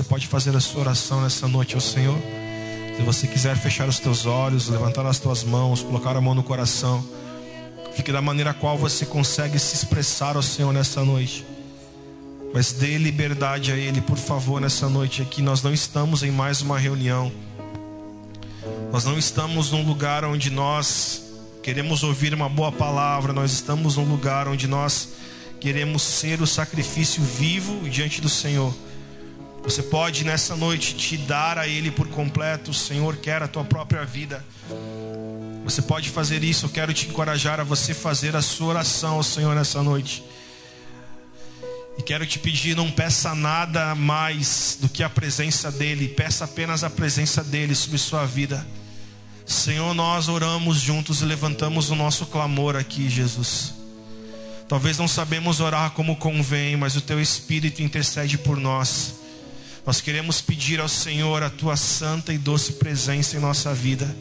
você pode fazer a sua oração nessa noite ao Senhor. Se você quiser fechar os teus olhos, levantar as tuas mãos, colocar a mão no coração, fique da maneira qual você consegue se expressar ao Senhor nessa noite. Mas dê liberdade a Ele, por favor, nessa noite aqui. Nós não estamos em mais uma reunião. Nós não estamos num lugar onde nós queremos ouvir uma boa palavra. Nós estamos num lugar onde nós queremos ser o sacrifício vivo diante do Senhor. Você pode nessa noite te dar a Ele por completo. O Senhor quer a tua própria vida. Você pode fazer isso. Eu quero te encorajar a você fazer a sua oração ao Senhor nessa noite. E quero te pedir, não peça nada mais do que a presença dEle. Peça apenas a presença dEle sobre sua vida. Senhor, nós oramos juntos e levantamos o nosso clamor aqui, Jesus. Talvez não sabemos orar como convém, mas o Teu Espírito intercede por nós. Nós queremos pedir ao Senhor a Tua santa e doce presença em nossa vida.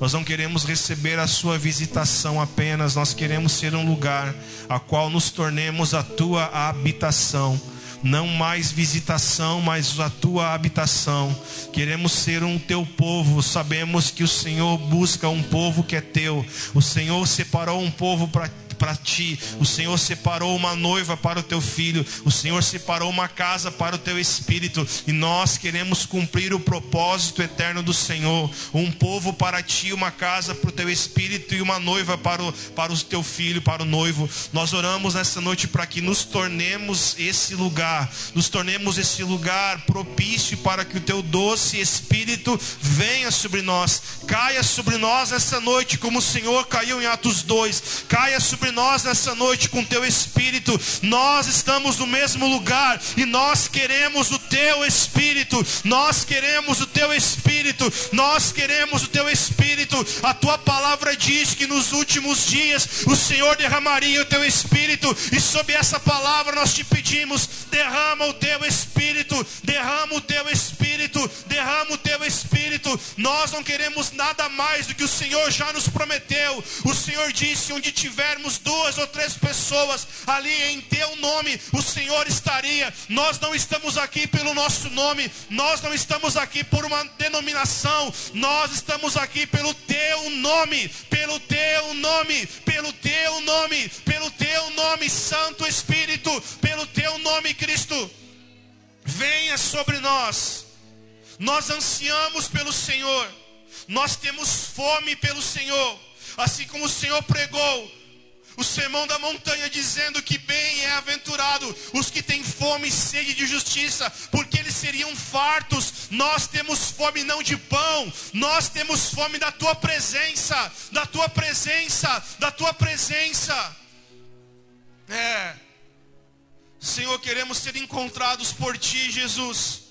Nós não queremos receber a sua visitação apenas, nós queremos ser um lugar a qual nos tornemos a tua habitação. Não mais visitação, mas a tua habitação. Queremos ser um teu povo. Sabemos que o Senhor busca um povo que é teu. O Senhor separou um povo para para ti. O Senhor separou uma noiva para o teu filho. O Senhor separou uma casa para o teu espírito. E nós queremos cumprir o propósito eterno do Senhor. Um povo para ti, uma casa para o teu espírito e uma noiva para o, para o teu filho, para o noivo. Nós oramos nessa noite para que nos tornemos esse lugar. Nos tornemos esse lugar propício para que o teu doce espírito venha sobre nós. Caia sobre nós essa noite, como o Senhor caiu em Atos 2. Caia sobre nós nessa noite com teu espírito. Nós estamos no mesmo lugar e nós queremos o teu espírito. Nós queremos o teu espírito. Nós queremos o teu espírito. A tua palavra diz que nos últimos dias o Senhor derramaria o teu espírito e sob essa palavra nós te pedimos, derrama o teu espírito, derrama o teu espírito, derrama o teu espírito. Nós não queremos nada mais do que o Senhor já nos prometeu. O Senhor disse: onde tivermos duas ou três pessoas ali em teu nome, o Senhor estaria. Nós não estamos aqui pelo nosso nome, nós não estamos aqui por uma denominação, nós estamos aqui pelo teu nome, pelo teu nome, pelo teu nome, pelo teu nome, Santo Espírito, pelo teu nome, Cristo. Venha sobre nós. Nós ansiamos pelo Senhor. Nós temos fome pelo Senhor. Assim como o Senhor pregou o sermão da montanha dizendo que bem é aventurado os que têm fome e sede de justiça, porque eles seriam fartos. Nós temos fome não de pão, nós temos fome da tua presença, da tua presença, da tua presença. É. Senhor, queremos ser encontrados por ti, Jesus.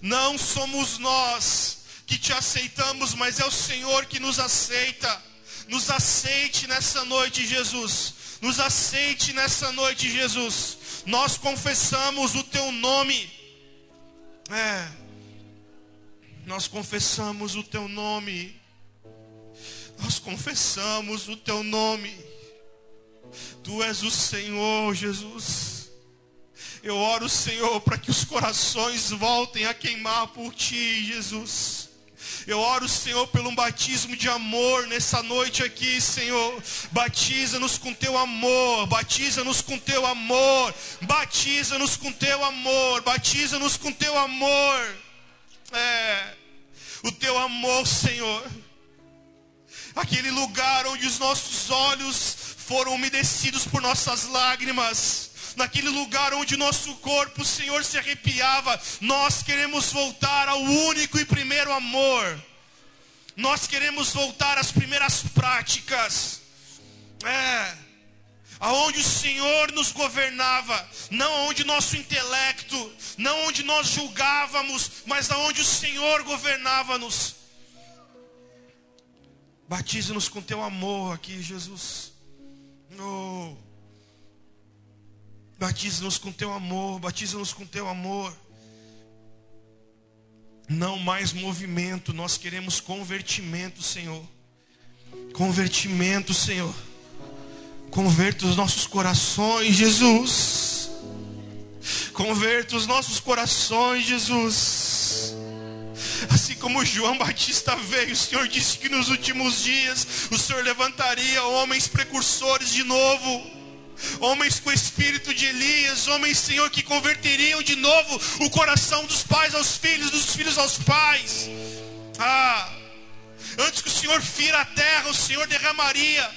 Não somos nós que te aceitamos, mas é o Senhor que nos aceita. Nos aceite nessa noite, Jesus. Nos aceite nessa noite, Jesus. Nós confessamos o teu nome. É. Nós confessamos o teu nome. Nós confessamos o teu nome. Tu és o Senhor, Jesus. Eu oro, Senhor, para que os corações voltem a queimar por ti, Jesus. Eu oro, Senhor, pelo um batismo de amor nessa noite aqui, Senhor. Batiza-nos com teu amor, batiza-nos com teu amor, batiza-nos com teu amor, batiza-nos com teu amor. É, o teu amor, Senhor. Aquele lugar onde os nossos olhos foram umedecidos por nossas lágrimas naquele lugar onde nosso corpo, Senhor, se arrepiava. Nós queremos voltar ao único e primeiro amor. Nós queremos voltar às primeiras práticas. É. Aonde o Senhor nos governava, não onde nosso intelecto, não onde nós julgávamos, mas aonde o Senhor governava-nos. Batiza-nos com teu amor aqui, Jesus. Oh. Batiza-nos com teu amor, batiza-nos com teu amor. Não mais movimento, nós queremos convertimento, Senhor. Convertimento, Senhor. Converta os nossos corações, Jesus. Converta os nossos corações, Jesus. Assim como João Batista veio, o Senhor disse que nos últimos dias o Senhor levantaria homens precursores de novo homens com o espírito de Elias, homens, Senhor, que converteriam de novo o coração dos pais aos filhos, dos filhos aos pais. Ah, antes que o Senhor fira a terra, o Senhor derramaria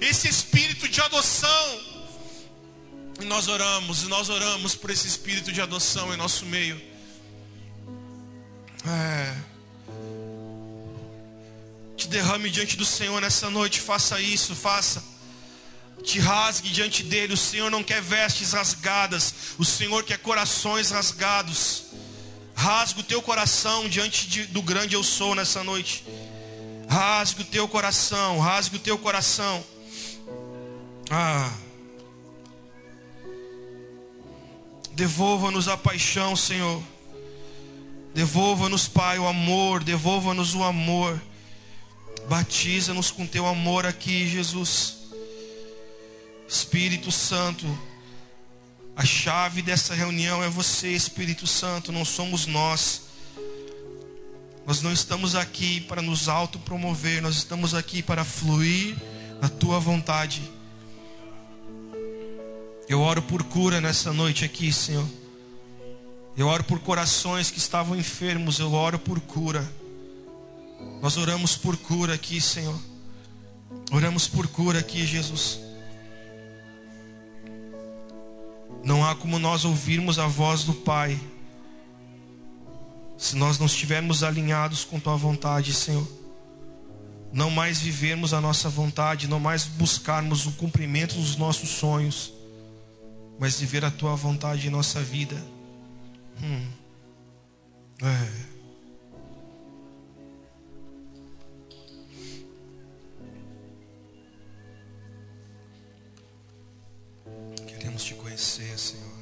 esse espírito de adoção. E nós oramos, e nós oramos por esse espírito de adoção em nosso meio. É. Te derrame diante do Senhor nessa noite, faça isso, faça te rasgue diante dele. O Senhor não quer vestes rasgadas, o Senhor quer corações rasgados. Rasgue o teu coração diante de, do grande eu sou nessa noite. Rasgue o teu coração, rasgue o teu coração. Ah. Devolva-nos a paixão, Senhor. Devolva-nos, Pai, o amor. Devolva-nos o amor. Batiza-nos com teu amor aqui, Jesus. Espírito Santo, a chave dessa reunião é você, Espírito Santo, não somos nós. Nós não estamos aqui para nos autopromover, nós estamos aqui para fluir na tua vontade. Eu oro por cura nessa noite aqui, Senhor. Eu oro por corações que estavam enfermos, eu oro por cura. Nós oramos por cura aqui, Senhor. Oramos por cura aqui, Jesus. Não há como nós ouvirmos a voz do Pai se nós não estivermos alinhados com Tua vontade, Senhor. Não mais vivermos a nossa vontade, não mais buscarmos o cumprimento dos nossos sonhos, mas viver a Tua vontade em nossa vida. Hum. É. conhecer, Senhor.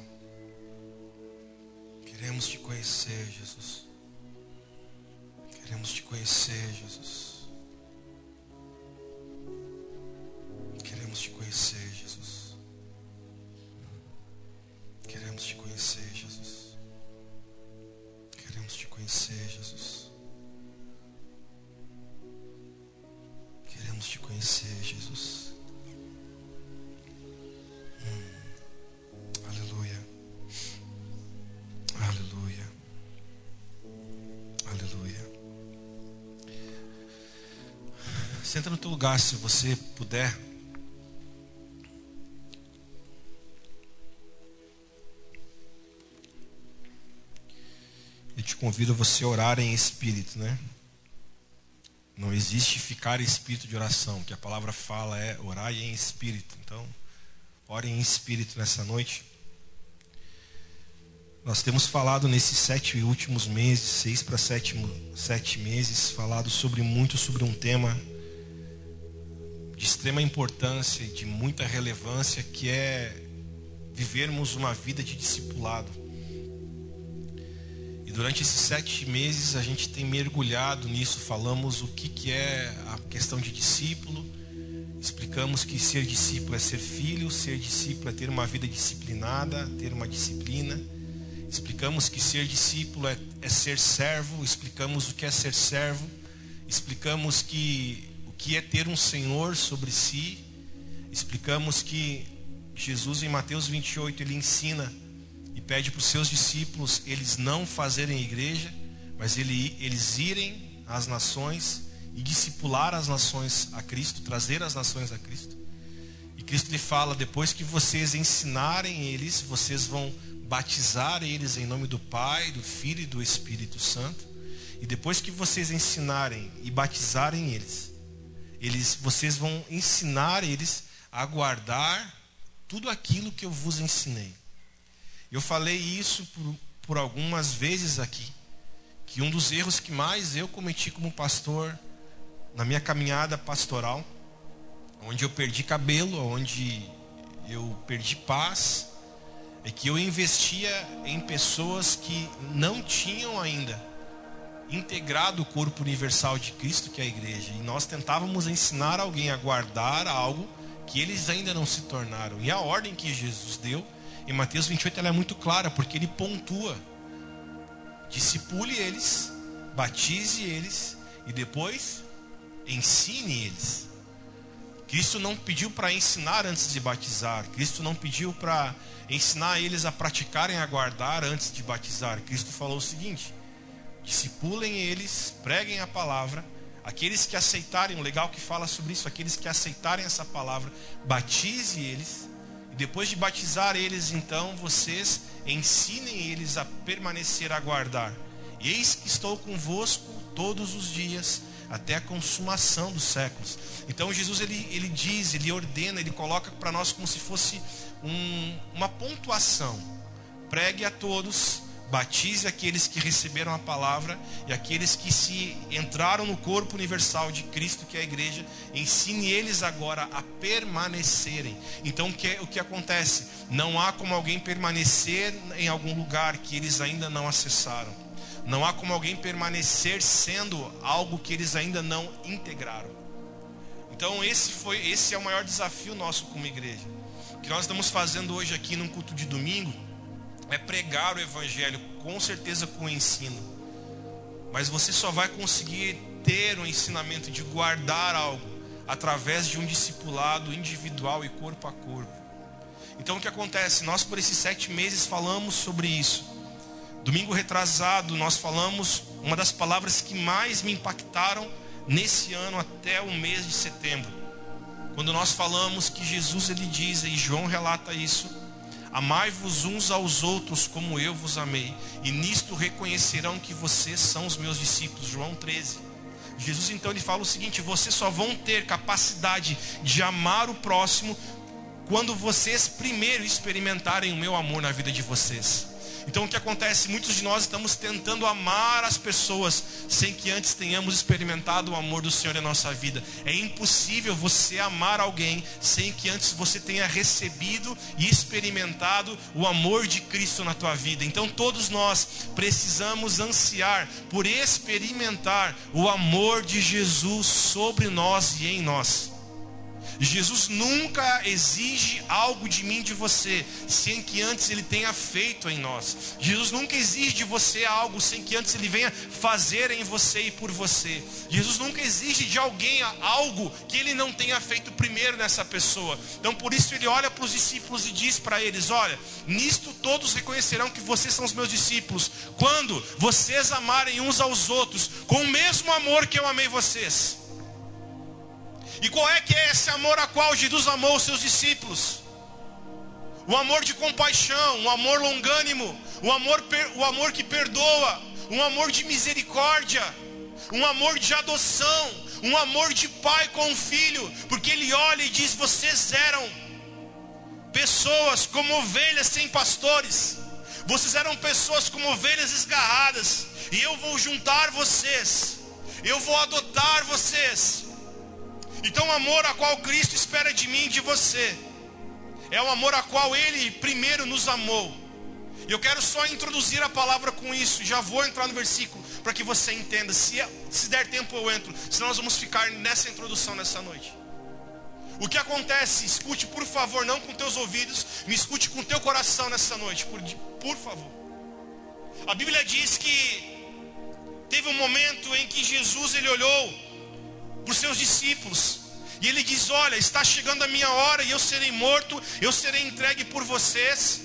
Queremos te conhecer, Jesus. Queremos te conhecer, Jesus. Queremos te conhecer, Jesus. Queremos te conhecer, Jesus. Queremos te conhecer, Jesus. Queremos te conhecer, Jesus. Senta no teu lugar se você puder. Eu te convido a você orar em espírito, né? Não existe ficar em espírito de oração. O que a palavra fala é orar em espírito. Então, ore em espírito nessa noite. Nós temos falado nesses sete últimos meses, seis para sete, sete meses, falado sobre muito sobre um tema de extrema importância de muita relevância, que é vivermos uma vida de discipulado. E durante esses sete meses a gente tem mergulhado nisso, falamos o que, que é a questão de discípulo, explicamos que ser discípulo é ser filho, ser discípulo é ter uma vida disciplinada, ter uma disciplina. Explicamos que ser discípulo é, é ser servo, explicamos o que é ser servo, explicamos que que é ter um Senhor sobre si. Explicamos que Jesus em Mateus 28 ele ensina e pede para os seus discípulos eles não fazerem igreja, mas ele, eles irem às nações e discipular as nações a Cristo, trazer as nações a Cristo. E Cristo lhe fala: depois que vocês ensinarem eles, vocês vão batizar eles em nome do Pai, do Filho e do Espírito Santo. E depois que vocês ensinarem e batizarem eles, eles, vocês vão ensinar eles a guardar tudo aquilo que eu vos ensinei. Eu falei isso por, por algumas vezes aqui, que um dos erros que mais eu cometi como pastor na minha caminhada pastoral, onde eu perdi cabelo, onde eu perdi paz, é que eu investia em pessoas que não tinham ainda integrado o corpo universal de Cristo, que é a igreja. E nós tentávamos ensinar alguém a guardar algo que eles ainda não se tornaram. E a ordem que Jesus deu em Mateus 28 ela é muito clara, porque ele pontua. Discipule eles, batize eles e depois ensine eles. Cristo não pediu para ensinar antes de batizar. Cristo não pediu para ensinar eles a praticarem a guardar antes de batizar. Cristo falou o seguinte: discipulem eles, preguem a palavra. Aqueles que aceitarem, o legal que fala sobre isso, aqueles que aceitarem essa palavra, batize eles. E depois de batizar eles, então, vocês ensinem eles a permanecer a guardar. E eis que estou convosco todos os dias até a consumação dos séculos. Então Jesus ele, ele diz, ele ordena, ele coloca para nós como se fosse um, uma pontuação. Pregue a todos, batize aqueles que receberam a palavra e aqueles que se entraram no corpo universal de Cristo, que é a igreja, ensine eles agora a permanecerem. Então o que, o que acontece? Não há como alguém permanecer em algum lugar que eles ainda não acessaram. Não há como alguém permanecer sendo algo que eles ainda não integraram. Então esse foi, esse é o maior desafio nosso como igreja. O que nós estamos fazendo hoje aqui num culto de domingo é pregar o evangelho, com certeza com o ensino. Mas você só vai conseguir ter o um ensinamento de guardar algo através de um discipulado individual e corpo a corpo. Então o que acontece? Nós por esses sete meses falamos sobre isso. Domingo retrasado, nós falamos uma das palavras que mais me impactaram nesse ano até o mês de setembro. Quando nós falamos que Jesus ele diz, e João relata isso: Amai-vos uns aos outros como eu vos amei, e nisto reconhecerão que vocês são os meus discípulos. João 13. Jesus então ele fala o seguinte: vocês só vão ter capacidade de amar o próximo quando vocês primeiro experimentarem o meu amor na vida de vocês. Então o que acontece? Muitos de nós estamos tentando amar as pessoas sem que antes tenhamos experimentado o amor do Senhor em nossa vida. É impossível você amar alguém sem que antes você tenha recebido e experimentado o amor de Cristo na tua vida. Então todos nós precisamos ansiar por experimentar o amor de Jesus sobre nós e em nós. Jesus nunca exige algo de mim, de você, sem que antes ele tenha feito em nós. Jesus nunca exige de você algo sem que antes ele venha fazer em você e por você. Jesus nunca exige de alguém algo que ele não tenha feito primeiro nessa pessoa. Então por isso ele olha para os discípulos e diz para eles: Olha, nisto todos reconhecerão que vocês são os meus discípulos, quando vocês amarem uns aos outros com o mesmo amor que eu amei vocês. E qual é que é esse amor a qual Jesus amou os seus discípulos? O amor de compaixão, o amor longânimo, o amor, o amor que perdoa, um amor de misericórdia, um amor de adoção, um amor de pai com o filho, porque ele olha e diz: vocês eram pessoas como ovelhas sem pastores, vocês eram pessoas como ovelhas esgarradas, e eu vou juntar vocês, eu vou adotar vocês, então, o amor a qual Cristo espera de mim e de você é o amor a qual Ele primeiro nos amou. Eu quero só introduzir a palavra com isso. Já vou entrar no versículo para que você entenda. Se, se der tempo, eu entro. Senão, nós vamos ficar nessa introdução nessa noite. O que acontece? Escute, por favor, não com teus ouvidos, me escute com teu coração nessa noite, por, por favor. A Bíblia diz que teve um momento em que Jesus ele olhou os seus discípulos. E ele diz: Olha, está chegando a minha hora e eu serei morto, eu serei entregue por vocês,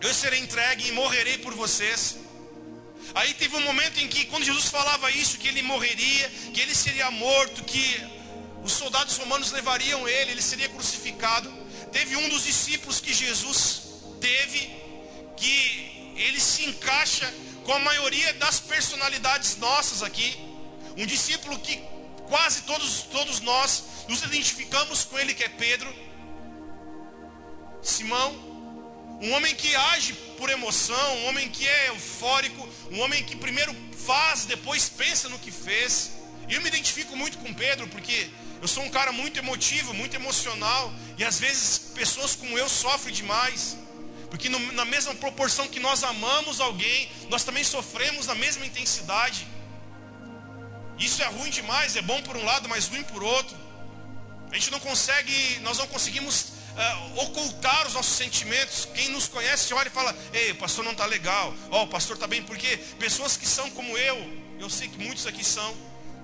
eu serei entregue e morrerei por vocês. Aí teve um momento em que, quando Jesus falava isso, que ele morreria, que ele seria morto, que os soldados romanos levariam ele, ele seria crucificado. Teve um dos discípulos que Jesus teve, que ele se encaixa com a maioria das personalidades nossas aqui. Um discípulo que Quase todos, todos nós nos identificamos com ele, que é Pedro. Simão, um homem que age por emoção, um homem que é eufórico, um homem que primeiro faz, depois pensa no que fez. E eu me identifico muito com Pedro, porque eu sou um cara muito emotivo, muito emocional, e às vezes pessoas como eu sofrem demais. Porque no, na mesma proporção que nós amamos alguém, nós também sofremos na mesma intensidade. Isso é ruim demais, é bom por um lado, mas ruim por outro. A gente não consegue, nós não conseguimos uh, ocultar os nossos sentimentos. Quem nos conhece olha e fala: Ei, o pastor não está legal. Ó, oh, o pastor está bem. Porque pessoas que são como eu, eu sei que muitos aqui são,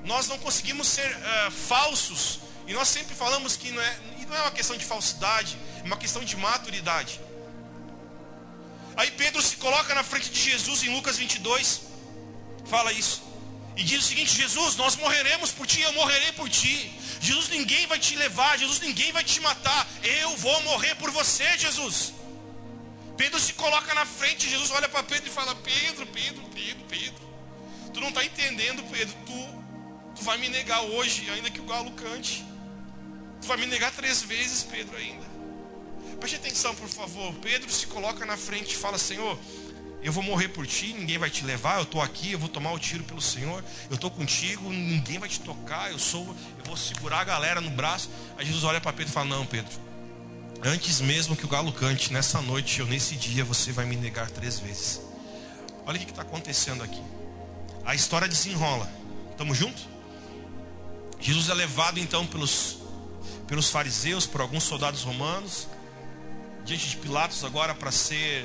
nós não conseguimos ser uh, falsos. E nós sempre falamos que não é, não é uma questão de falsidade, é uma questão de maturidade. Aí Pedro se coloca na frente de Jesus em Lucas 22, fala isso. E diz o seguinte: Jesus, nós morreremos por ti, eu morrerei por ti. Jesus, ninguém vai te levar, Jesus, ninguém vai te matar. Eu vou morrer por você, Jesus. Pedro se coloca na frente, Jesus olha para Pedro e fala: Pedro, Pedro, Pedro, Pedro. Tu não está entendendo, Pedro. Tu, tu vai me negar hoje, ainda que o galo cante. Tu vai me negar três vezes, Pedro, ainda. Preste atenção, por favor. Pedro se coloca na frente e fala: Senhor, eu vou morrer por ti, ninguém vai te levar, eu estou aqui, eu vou tomar o tiro pelo Senhor, eu estou contigo, ninguém vai te tocar, eu sou, eu vou segurar a galera no braço. Aí Jesus olha para Pedro e fala: Não, Pedro, antes mesmo que o galo cante, nessa noite ou nesse dia, você vai me negar três vezes. Olha o que está acontecendo aqui. A história desenrola. Estamos juntos? Jesus é levado então pelos, pelos fariseus, por alguns soldados romanos diante de Pilatos agora para ser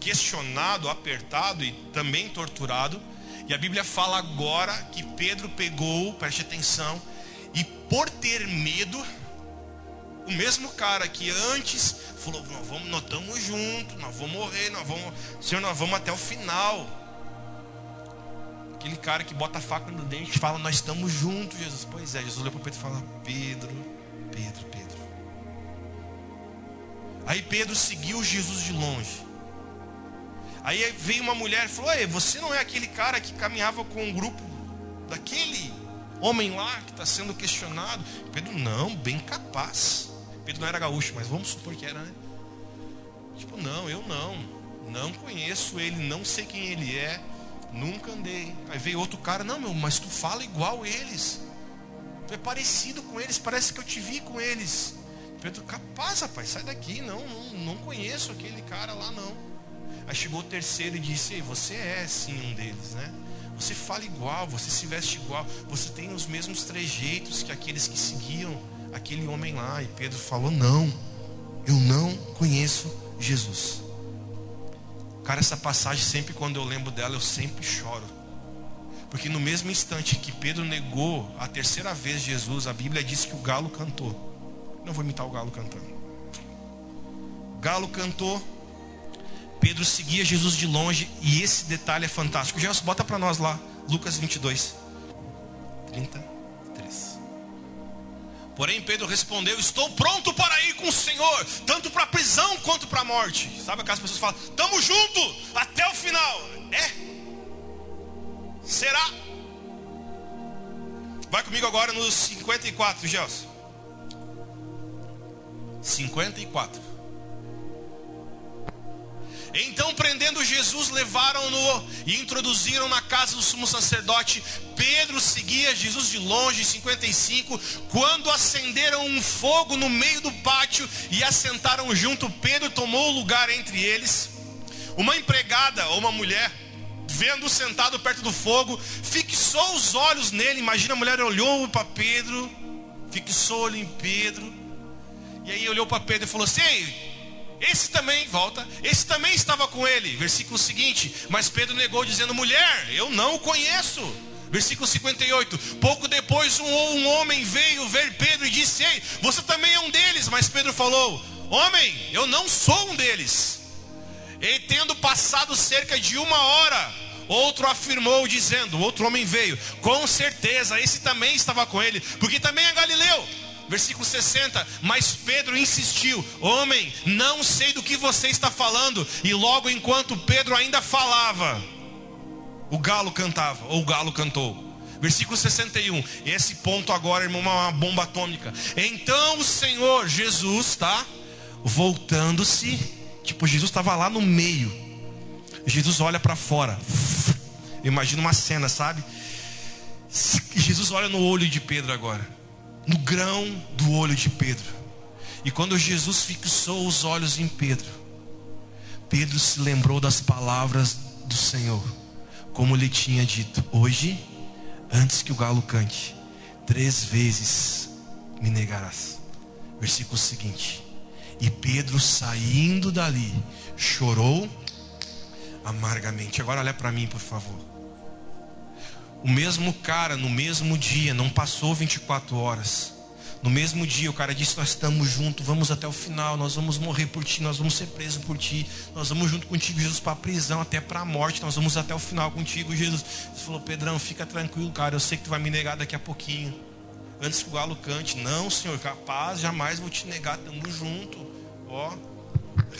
questionado, apertado e também torturado. E a Bíblia fala agora que Pedro pegou, preste atenção, e por ter medo, o mesmo cara que antes falou: nós, vamos, nós estamos juntos, nós vamos morrer, nós vamos, Senhor, nós vamos até o final. Aquele cara que bota a faca no dente e fala: Nós estamos juntos, Jesus. Pois é, Jesus olhou para Pedro e fala: Pedro, Pedro, Pedro. Aí Pedro seguiu Jesus de longe. Aí veio uma mulher e falou: Ei, você não é aquele cara que caminhava com um grupo daquele homem lá que está sendo questionado? Pedro, não, bem capaz. Pedro não era gaúcho, mas vamos supor que era, né? Tipo, não, eu não. Não conheço ele, não sei quem ele é, nunca andei. Aí veio outro cara, não, meu, mas tu fala igual eles. Tu é parecido com eles, parece que eu te vi com eles. Pedro, capaz, rapaz, sai daqui, não, não, não conheço aquele cara lá, não. Aí chegou o terceiro e disse: Você é sim um deles, né? Você fala igual, você se veste igual, você tem os mesmos trejeitos que aqueles que seguiam aquele homem lá. E Pedro falou: Não, eu não conheço Jesus. Cara, essa passagem, sempre quando eu lembro dela, eu sempre choro. Porque no mesmo instante que Pedro negou a terceira vez Jesus, a Bíblia diz que o galo cantou. Não vou imitar o galo cantando. Galo cantou. Pedro seguia Jesus de longe. E esse detalhe é fantástico. Jesus, bota para nós lá. Lucas 22. 33. Porém, Pedro respondeu: Estou pronto para ir com o Senhor, tanto para a prisão quanto para a morte. Sabe aquelas pessoas falam: Estamos juntos até o final. É? Será? Vai comigo agora nos 54, Gelson. 54. Então, prendendo Jesus, levaram-no e introduziram na casa do sumo sacerdote. Pedro seguia Jesus de longe, 55. Quando acenderam um fogo no meio do pátio e assentaram junto, Pedro tomou lugar entre eles. Uma empregada ou uma mulher, vendo sentado perto do fogo, fixou os olhos nele. Imagina a mulher olhou para Pedro, fixou olho em Pedro e aí olhou para Pedro e falou assim: esse também, volta, esse também estava com ele. Versículo seguinte: Mas Pedro negou, dizendo: Mulher, eu não o conheço. Versículo 58. Pouco depois, um, um homem veio ver Pedro e disse: Ei, você também é um deles. Mas Pedro falou: Homem, eu não sou um deles. E tendo passado cerca de uma hora, outro afirmou, dizendo: Outro homem veio, com certeza, esse também estava com ele, porque também é galileu versículo 60. Mas Pedro insistiu: Homem, não sei do que você está falando. E logo enquanto Pedro ainda falava, o galo cantava, ou o galo cantou. Versículo 61. Esse ponto agora, irmão, é uma bomba atômica. Então o Senhor Jesus, tá? Voltando-se, tipo, Jesus estava lá no meio. Jesus olha para fora. Imagina uma cena, sabe? Jesus olha no olho de Pedro agora no grão do olho de Pedro. E quando Jesus fixou os olhos em Pedro, Pedro se lembrou das palavras do Senhor, como lhe tinha dito: Hoje, antes que o galo cante, três vezes me negarás. Versículo seguinte. E Pedro saindo dali, chorou amargamente. Agora olha para mim, por favor. O mesmo cara, no mesmo dia, não passou 24 horas. No mesmo dia, o cara disse: Nós estamos juntos, vamos até o final, nós vamos morrer por ti, nós vamos ser presos por ti, nós vamos junto contigo, Jesus, para a prisão, até para a morte, nós vamos até o final contigo, Jesus. Ele falou: Pedrão, fica tranquilo, cara, eu sei que tu vai me negar daqui a pouquinho. Antes que o galo cante, não, Senhor, capaz, jamais vou te negar, estamos juntos. Ó,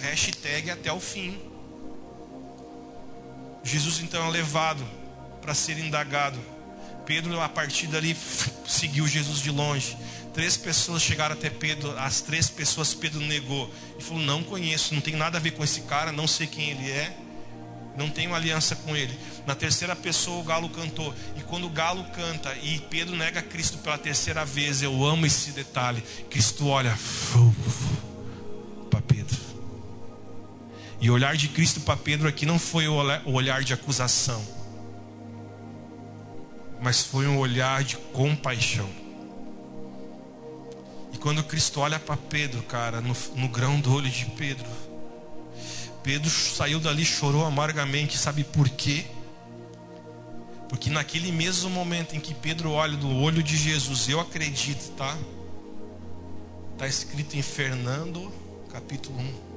hashtag até o fim. Jesus então é levado para ser indagado. Pedro, a partir dali, seguiu Jesus de longe. Três pessoas chegaram até Pedro, as três pessoas Pedro negou. E falou: Não conheço, não tem nada a ver com esse cara, não sei quem ele é, não tenho aliança com ele. Na terceira pessoa o galo cantou. E quando o galo canta e Pedro nega Cristo pela terceira vez, eu amo esse detalhe. Cristo olha para Pedro. E o olhar de Cristo para Pedro aqui não foi o olhar de acusação, mas foi um olhar de compaixão. E quando Cristo olha para Pedro, cara, no, no grão do olho de Pedro, Pedro saiu dali, chorou amargamente, sabe por quê? Porque naquele mesmo momento em que Pedro olha do olho de Jesus, eu acredito, tá? Está escrito em Fernando, capítulo 1.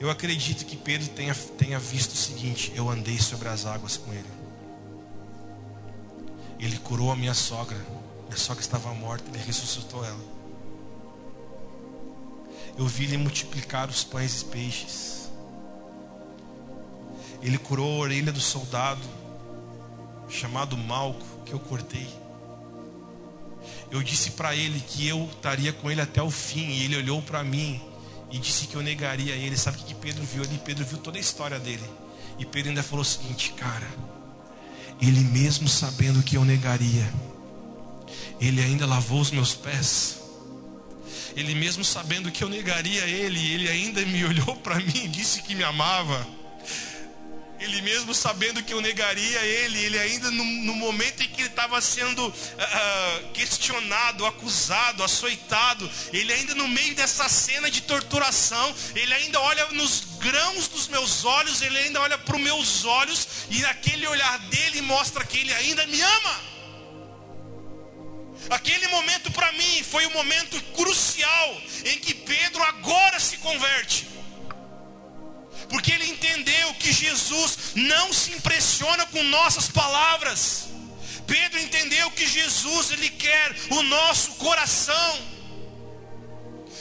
Eu acredito que Pedro tenha, tenha visto o seguinte: eu andei sobre as águas com ele. Ele curou a minha sogra. Minha sogra estava morta, ele ressuscitou ela. Eu vi ele multiplicar os pães e peixes. Ele curou a orelha do soldado chamado Malco que eu cortei. Eu disse para ele que eu estaria com ele até o fim, e ele olhou para mim e disse que eu negaria ele. Sabe o que Pedro viu ali? Pedro viu toda a história dele. E Pedro ainda falou o seguinte, cara, ele mesmo sabendo que eu negaria, ele ainda lavou os meus pés. Ele mesmo sabendo que eu negaria ele, ele ainda me olhou para mim e disse que me amava. Ele mesmo sabendo que eu negaria ele, ele ainda no, no momento em que ele estava sendo uh, questionado, acusado, açoitado, ele ainda no meio dessa cena de torturação, ele ainda olha nos grãos dos meus olhos, ele ainda olha para os meus olhos, e naquele olhar dele mostra que ele ainda me ama. Aquele momento para mim foi o momento crucial em que Pedro agora se converte porque ele entendeu que Jesus não se impressiona com nossas palavras. Pedro entendeu que Jesus ele quer o nosso coração.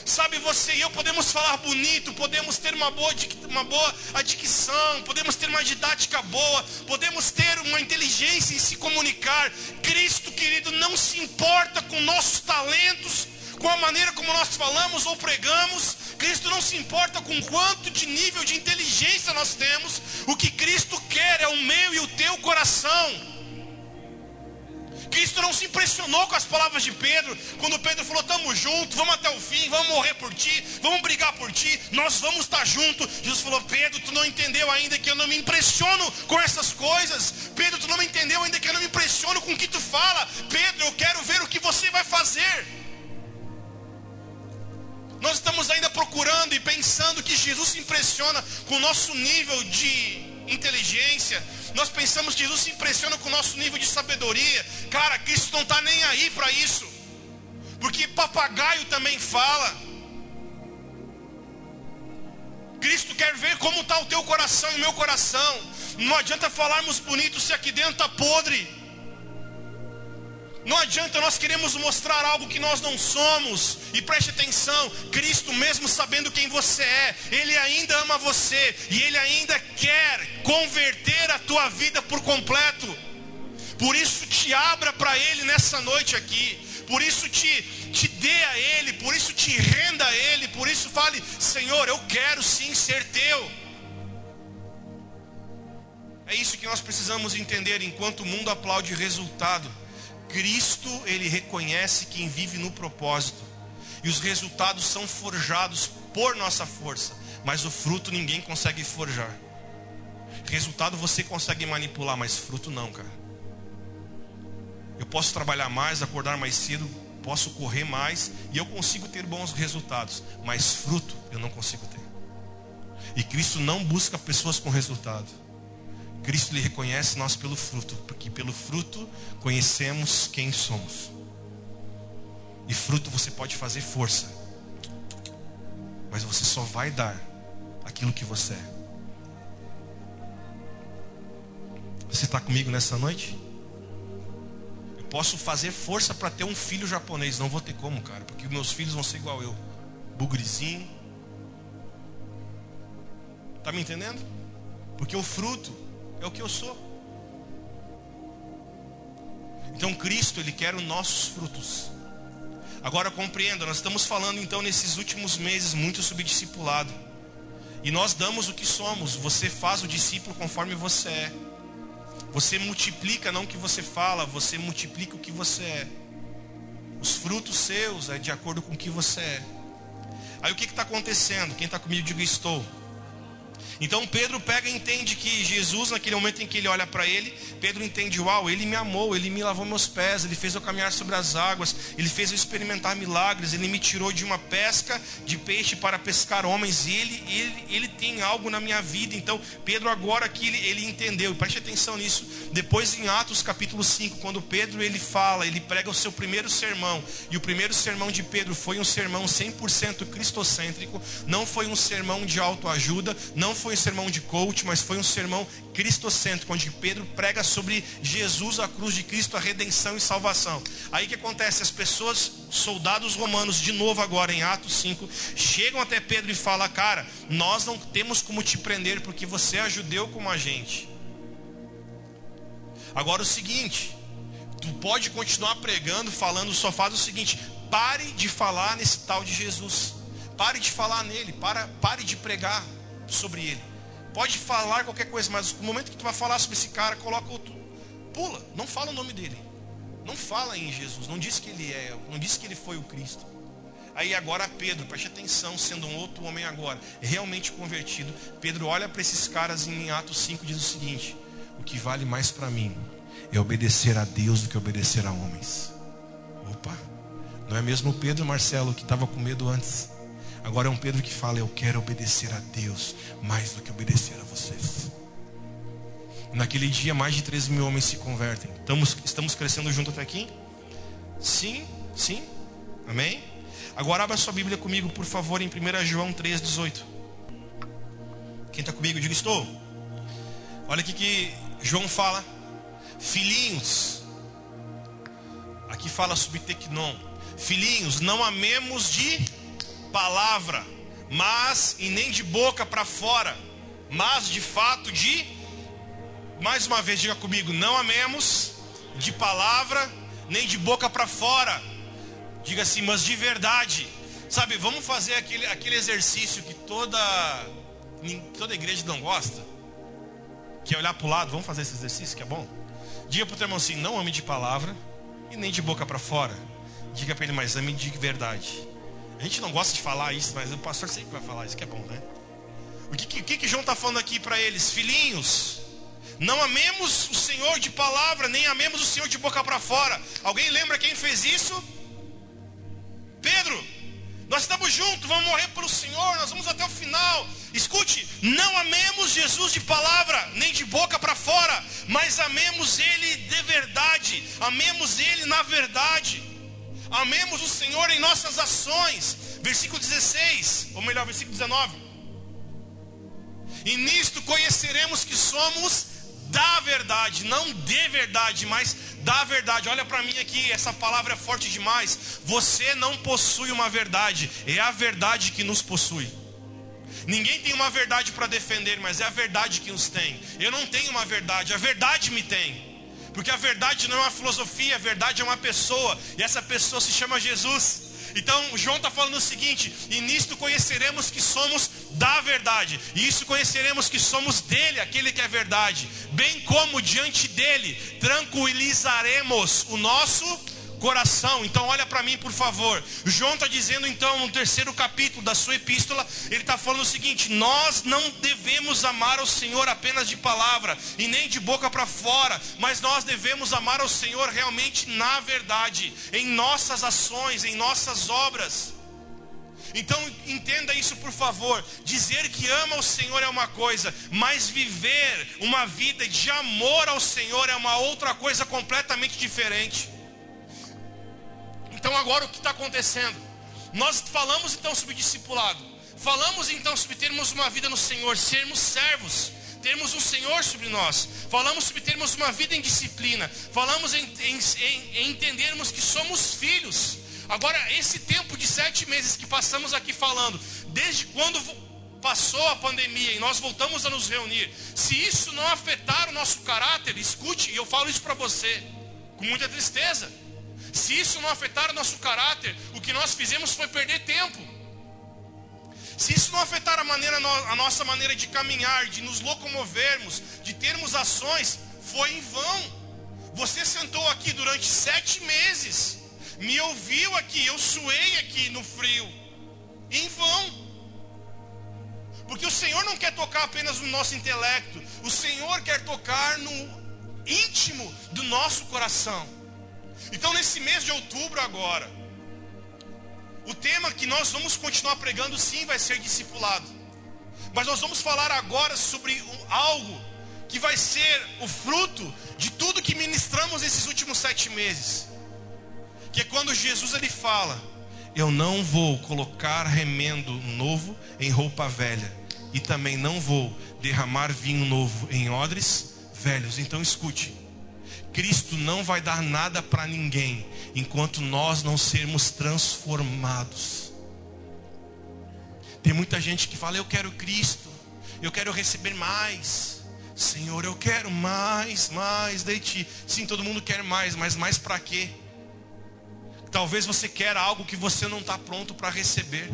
Sabe, você e eu podemos falar bonito, podemos ter uma boa, uma boa adicção, podemos ter uma didática boa, podemos ter uma inteligência em se comunicar. Cristo, querido, não se importa com nossos talentos, com a maneira como nós falamos ou pregamos. Cristo não se importa com quanto de nível de inteligência nós temos. O que Cristo quer é o meu e o teu coração. Cristo não se impressionou com as palavras de Pedro, quando Pedro falou: Estamos juntos, vamos até o fim, vamos morrer por ti, vamos brigar por ti, nós vamos estar juntos. Jesus falou: Pedro, tu não entendeu ainda que eu não me impressiono com essas coisas. Pedro, tu não me entendeu ainda que eu não me impressiono com o que tu fala. Pedro, eu quero ver o que você vai fazer. Nós estamos ainda procurando e pensando que Jesus se impressiona com o nosso nível de inteligência. Nós pensamos que Jesus se impressiona com o nosso nível de sabedoria. Cara, Cristo não está nem aí para isso. Porque papagaio também fala. Cristo quer ver como está o teu coração e o meu coração. Não adianta falarmos bonito se aqui dentro está podre. Não adianta nós queremos mostrar algo que nós não somos. E preste atenção, Cristo mesmo sabendo quem você é, ele ainda ama você e ele ainda quer converter a tua vida por completo. Por isso te abra para ele nessa noite aqui. Por isso te te dê a ele, por isso te renda a ele, por isso fale: Senhor, eu quero sim ser teu. É isso que nós precisamos entender enquanto o mundo aplaude resultado. Cristo, ele reconhece quem vive no propósito. E os resultados são forjados por nossa força, mas o fruto ninguém consegue forjar. Resultado você consegue manipular, mas fruto não, cara. Eu posso trabalhar mais, acordar mais cedo, posso correr mais e eu consigo ter bons resultados, mas fruto eu não consigo ter. E Cristo não busca pessoas com resultado. Cristo lhe reconhece nós pelo fruto, porque pelo fruto conhecemos quem somos. E fruto você pode fazer força, mas você só vai dar aquilo que você é. Você está comigo nessa noite? Eu posso fazer força para ter um filho japonês, não vou ter como, cara, porque meus filhos vão ser igual eu, bugrizinho. Tá me entendendo? Porque o fruto é o que eu sou. Então Cristo, Ele quer os nossos frutos. Agora compreenda, nós estamos falando então nesses últimos meses muito sobre discipulado. E nós damos o que somos. Você faz o discípulo conforme você é. Você multiplica não o que você fala, você multiplica o que você é. Os frutos seus é de acordo com o que você é. Aí o que está acontecendo? Quem está comigo, diga estou. Então Pedro pega e entende que Jesus, naquele momento em que ele olha para ele, Pedro entende: uau, ele me amou, ele me lavou meus pés, ele fez eu caminhar sobre as águas, ele fez eu experimentar milagres, ele me tirou de uma pesca de peixe para pescar homens, e ele, ele, ele tem algo na minha vida. Então Pedro, agora aqui, ele, ele entendeu, preste atenção nisso. Depois em Atos capítulo 5, quando Pedro ele fala, ele prega o seu primeiro sermão, e o primeiro sermão de Pedro foi um sermão 100% cristocêntrico, não foi um sermão de autoajuda, não foi foi um sermão de coach, mas foi um sermão cristocêntrico, onde Pedro prega sobre Jesus, a cruz de Cristo, a redenção e salvação. Aí que acontece? As pessoas, soldados romanos, de novo agora em Atos 5, chegam até Pedro e falam: Cara, nós não temos como te prender porque você é judeu como a gente. Agora o seguinte, tu pode continuar pregando, falando, só faz o seguinte: pare de falar nesse tal de Jesus. Pare de falar nele, para, pare de pregar sobre ele. Pode falar qualquer coisa, mas no momento que tu vai falar sobre esse cara, coloca outro. Pula, não fala o nome dele. Não fala em Jesus, não diz que ele é, não diz que ele foi o Cristo. Aí agora Pedro, preste atenção, sendo um outro homem agora, realmente convertido, Pedro olha para esses caras em Atos 5 e diz o seguinte: O que vale mais para mim é obedecer a Deus do que obedecer a homens. Opa, não é mesmo Pedro Marcelo que estava com medo antes? Agora é um Pedro que fala: Eu quero obedecer a Deus mais do que obedecer a vocês. Naquele dia, mais de 13 mil homens se convertem. Estamos, estamos crescendo junto até aqui? Sim, sim. Amém? Agora abra sua Bíblia comigo, por favor, em 1 João 3,18. Quem está comigo, diga estou. Olha aqui que João fala. Filhinhos. Aqui fala sobre Tecnon. Filhinhos, não amemos de palavra, mas e nem de boca para fora, mas de fato de mais uma vez diga comigo, não amemos de palavra nem de boca para fora. Diga assim, mas de verdade. Sabe, vamos fazer aquele, aquele exercício que toda toda igreja não gosta, que é olhar para o lado, vamos fazer esse exercício que é bom. Diga para o teu irmão assim, não ame de palavra e nem de boca para fora. Diga para ele, mas ame de verdade. A gente não gosta de falar isso, mas o pastor sempre vai falar isso, que é bom, né? O que, que, que João está falando aqui para eles? Filhinhos, não amemos o Senhor de palavra, nem amemos o Senhor de boca para fora. Alguém lembra quem fez isso? Pedro, nós estamos juntos, vamos morrer pelo Senhor, nós vamos até o final. Escute, não amemos Jesus de palavra, nem de boca para fora, mas amemos Ele de verdade, amemos Ele na verdade. Amemos o Senhor em nossas ações. Versículo 16, ou melhor, versículo 19. E nisto conheceremos que somos da verdade, não de verdade, mas da verdade. Olha para mim aqui, essa palavra é forte demais. Você não possui uma verdade, é a verdade que nos possui. Ninguém tem uma verdade para defender, mas é a verdade que nos tem. Eu não tenho uma verdade, a verdade me tem. Porque a verdade não é uma filosofia, a verdade é uma pessoa, e essa pessoa se chama Jesus. Então João está falando o seguinte: e nisto conheceremos que somos da verdade, e isso conheceremos que somos dele, aquele que é verdade, bem como diante dele tranquilizaremos o nosso coração. Então, olha para mim, por favor. João está dizendo, então, no terceiro capítulo da sua epístola, ele está falando o seguinte: Nós não devemos amar o Senhor apenas de palavra e nem de boca para fora, mas nós devemos amar o Senhor realmente na verdade, em nossas ações, em nossas obras. Então entenda isso por favor. Dizer que ama o Senhor é uma coisa, mas viver uma vida de amor ao Senhor é uma outra coisa completamente diferente. Então agora o que está acontecendo? Nós falamos então sobre discipulado. Falamos então sobre termos uma vida no Senhor, sermos servos, termos um Senhor sobre nós. Falamos sobre termos uma vida em disciplina. Falamos em, em, em, entendermos que somos filhos. Agora, esse tempo de sete meses que passamos aqui falando, desde quando passou a pandemia e nós voltamos a nos reunir, se isso não afetar o nosso caráter, escute, e eu falo isso para você, com muita tristeza. Se isso não afetar o nosso caráter, o que nós fizemos foi perder tempo. Se isso não afetar a, maneira, a nossa maneira de caminhar, de nos locomovermos, de termos ações, foi em vão. Você sentou aqui durante sete meses me ouviu aqui, eu suei aqui no frio, em vão. Porque o Senhor não quer tocar apenas no nosso intelecto, o Senhor quer tocar no íntimo do nosso coração. Então, nesse mês de outubro, agora, o tema que nós vamos continuar pregando, sim, vai ser discipulado. Mas nós vamos falar agora sobre algo que vai ser o fruto de tudo que ministramos esses últimos sete meses. Que é quando Jesus ele fala: Eu não vou colocar remendo novo em roupa velha, e também não vou derramar vinho novo em odres velhos. Então escute: Cristo não vai dar nada para ninguém enquanto nós não sermos transformados. Tem muita gente que fala: Eu quero Cristo, eu quero receber mais. Senhor, eu quero mais, mais de ti. Sim, todo mundo quer mais, mas mais para quê? Talvez você queira algo que você não está pronto para receber.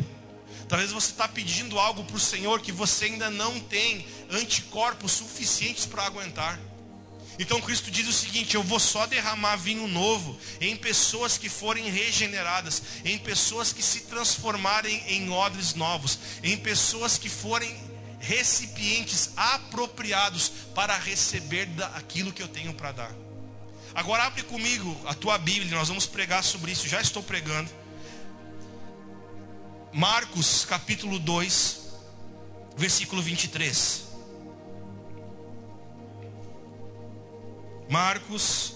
Talvez você está pedindo algo para o Senhor que você ainda não tem anticorpos suficientes para aguentar. Então Cristo diz o seguinte: Eu vou só derramar vinho novo em pessoas que forem regeneradas, em pessoas que se transformarem em odres novos, em pessoas que forem recipientes apropriados para receber aquilo que eu tenho para dar. Agora abre comigo a tua Bíblia, nós vamos pregar sobre isso, já estou pregando. Marcos capítulo 2, versículo 23. Marcos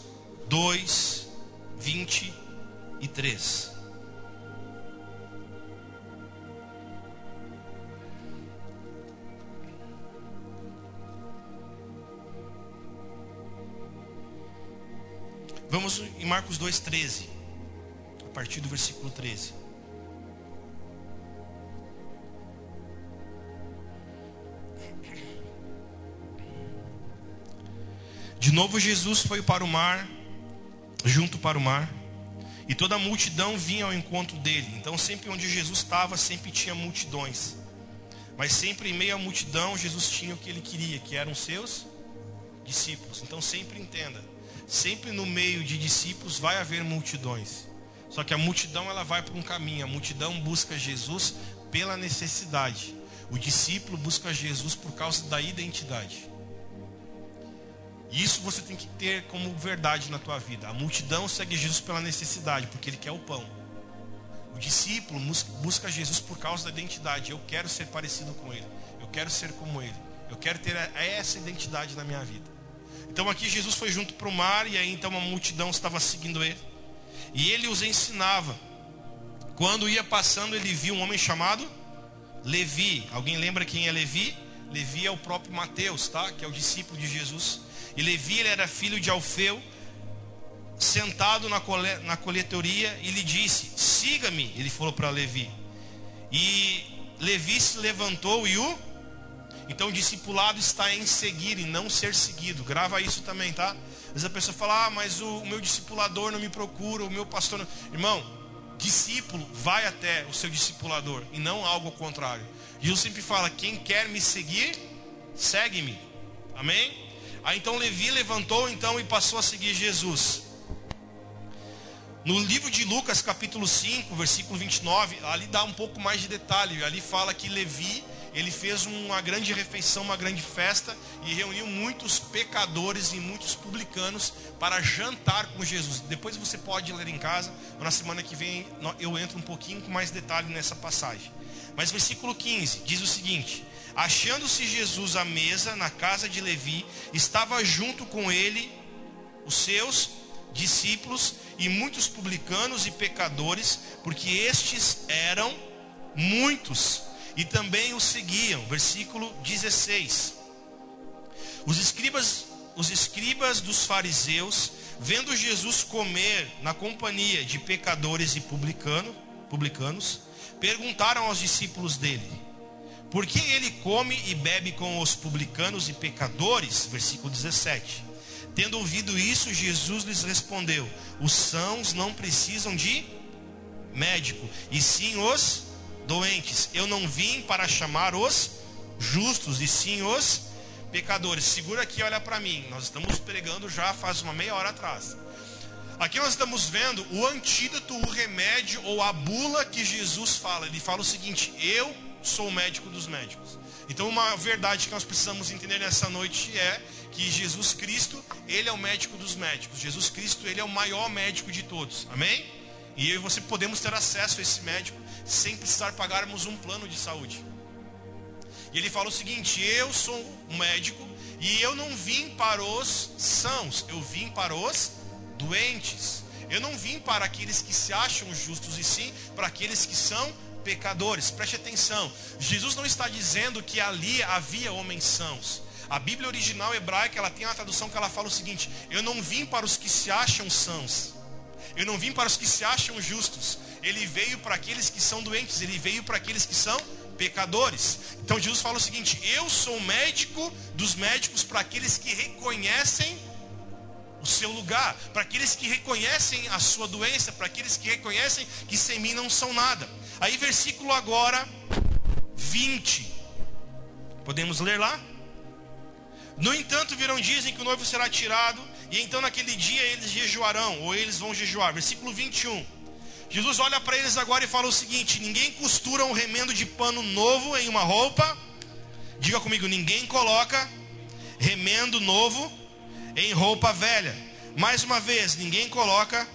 2, 23. Vamos em Marcos 2,13, a partir do versículo 13. De novo Jesus foi para o mar, junto para o mar, e toda a multidão vinha ao encontro dele. Então sempre onde Jesus estava, sempre tinha multidões. Mas sempre em meio à multidão, Jesus tinha o que ele queria, que eram seus discípulos. Então sempre entenda, sempre no meio de discípulos vai haver multidões. Só que a multidão ela vai por um caminho, a multidão busca Jesus pela necessidade. O discípulo busca Jesus por causa da identidade. E isso você tem que ter como verdade na tua vida. A multidão segue Jesus pela necessidade, porque ele quer o pão. O discípulo busca Jesus por causa da identidade. Eu quero ser parecido com ele. Eu quero ser como ele. Eu quero ter essa identidade na minha vida. Então aqui Jesus foi junto para o mar e aí então uma multidão estava seguindo ele. E ele os ensinava. Quando ia passando, ele viu um homem chamado Levi. Alguém lembra quem é Levi? Levi é o próprio Mateus, tá? Que é o discípulo de Jesus. E Levi era filho de Alfeu, sentado na, cole, na coletoria, e lhe disse: Siga-me. Ele falou para Levi. E Levi se levantou e o então o discipulado está em seguir e não ser seguido. Grava isso também, tá? Às vezes a pessoa fala, ah, mas o, o meu discipulador não me procura, o meu pastor não... Irmão, discípulo vai até o seu discipulador e não algo ao contrário. Jesus sempre fala, quem quer me seguir, segue-me. Amém? Aí então Levi levantou então e passou a seguir Jesus. No livro de Lucas, capítulo 5, versículo 29, ali dá um pouco mais de detalhe. Ali fala que Levi, ele fez uma grande refeição, uma grande festa e reuniu muitos pecadores e muitos publicanos para jantar com Jesus. Depois você pode ler em casa, ou na semana que vem eu entro um pouquinho com mais detalhe nessa passagem. Mas versículo 15 diz o seguinte: Achando-se Jesus à mesa na casa de Levi, estava junto com ele os seus discípulos e muitos publicanos e pecadores, porque estes eram muitos e também o seguiam. Versículo 16. Os escribas, os escribas dos fariseus, vendo Jesus comer na companhia de pecadores e publicano, publicanos, perguntaram aos discípulos dele: Por que ele come e bebe com os publicanos e pecadores? Versículo 17. Tendo ouvido isso, Jesus lhes respondeu: Os sãos não precisam de médico, e sim os doentes. Eu não vim para chamar os justos, e sim os pecadores. Segura aqui, olha para mim. Nós estamos pregando já faz uma meia hora atrás. Aqui nós estamos vendo o antídoto, o remédio ou a bula que Jesus fala. Ele fala o seguinte: Eu sou o médico dos médicos. Então, uma verdade que nós precisamos entender nessa noite é que Jesus Cristo, ele é o médico dos médicos. Jesus Cristo, ele é o maior médico de todos. Amém? E eu e você podemos ter acesso a esse médico sem precisar pagarmos um plano de saúde. E ele fala o seguinte: Eu sou um médico e eu não vim para os sãos, eu vim para os doentes. Eu não vim para aqueles que se acham justos, e sim para aqueles que são pecadores. Preste atenção. Jesus não está dizendo que ali havia homens sãos. A Bíblia original hebraica, ela tem uma tradução que ela fala o seguinte: Eu não vim para os que se acham sãos. Eu não vim para os que se acham justos. Ele veio para aqueles que são doentes, ele veio para aqueles que são pecadores. Então Jesus fala o seguinte: Eu sou médico dos médicos para aqueles que reconhecem o seu lugar, para aqueles que reconhecem a sua doença, para aqueles que reconhecem que sem mim não são nada. Aí versículo agora 20. Podemos ler lá? No entanto, virão dizem que o noivo será tirado, e então naquele dia eles jejuarão, ou eles vão jejuar. Versículo 21. Jesus olha para eles agora e fala o seguinte: ninguém costura um remendo de pano novo em uma roupa. Diga comigo, ninguém coloca remendo novo em roupa velha. Mais uma vez, ninguém coloca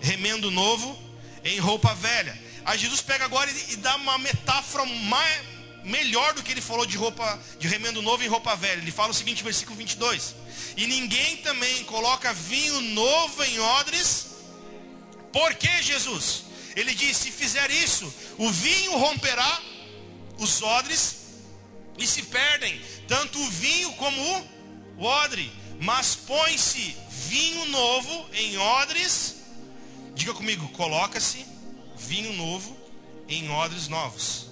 remendo novo em roupa velha. Aí Jesus pega agora e, dá uma metáfora mais, melhor do que ele falou de roupa de remendo novo em roupa velha. Ele fala o seguinte, versículo 22. E ninguém também coloca vinho novo em odres. Por que Jesus? Ele diz: se fizer isso, o vinho romperá os odres e se perdem, tanto o vinho como o odre mas põe-se vinho novo em odres. Diga comigo, coloca-se vinho novo em odres novos.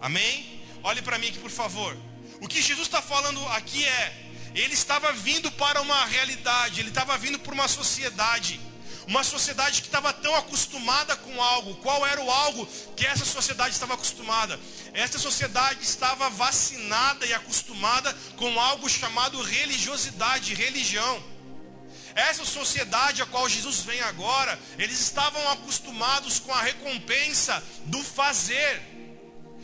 Amém? Olhe para mim aqui, por favor. O que Jesus está falando aqui é: ele estava vindo para uma realidade, ele estava vindo para uma sociedade uma sociedade que estava tão acostumada com algo. Qual era o algo que essa sociedade estava acostumada? Essa sociedade estava vacinada e acostumada com algo chamado religiosidade, religião. Essa sociedade a qual Jesus vem agora, eles estavam acostumados com a recompensa do fazer.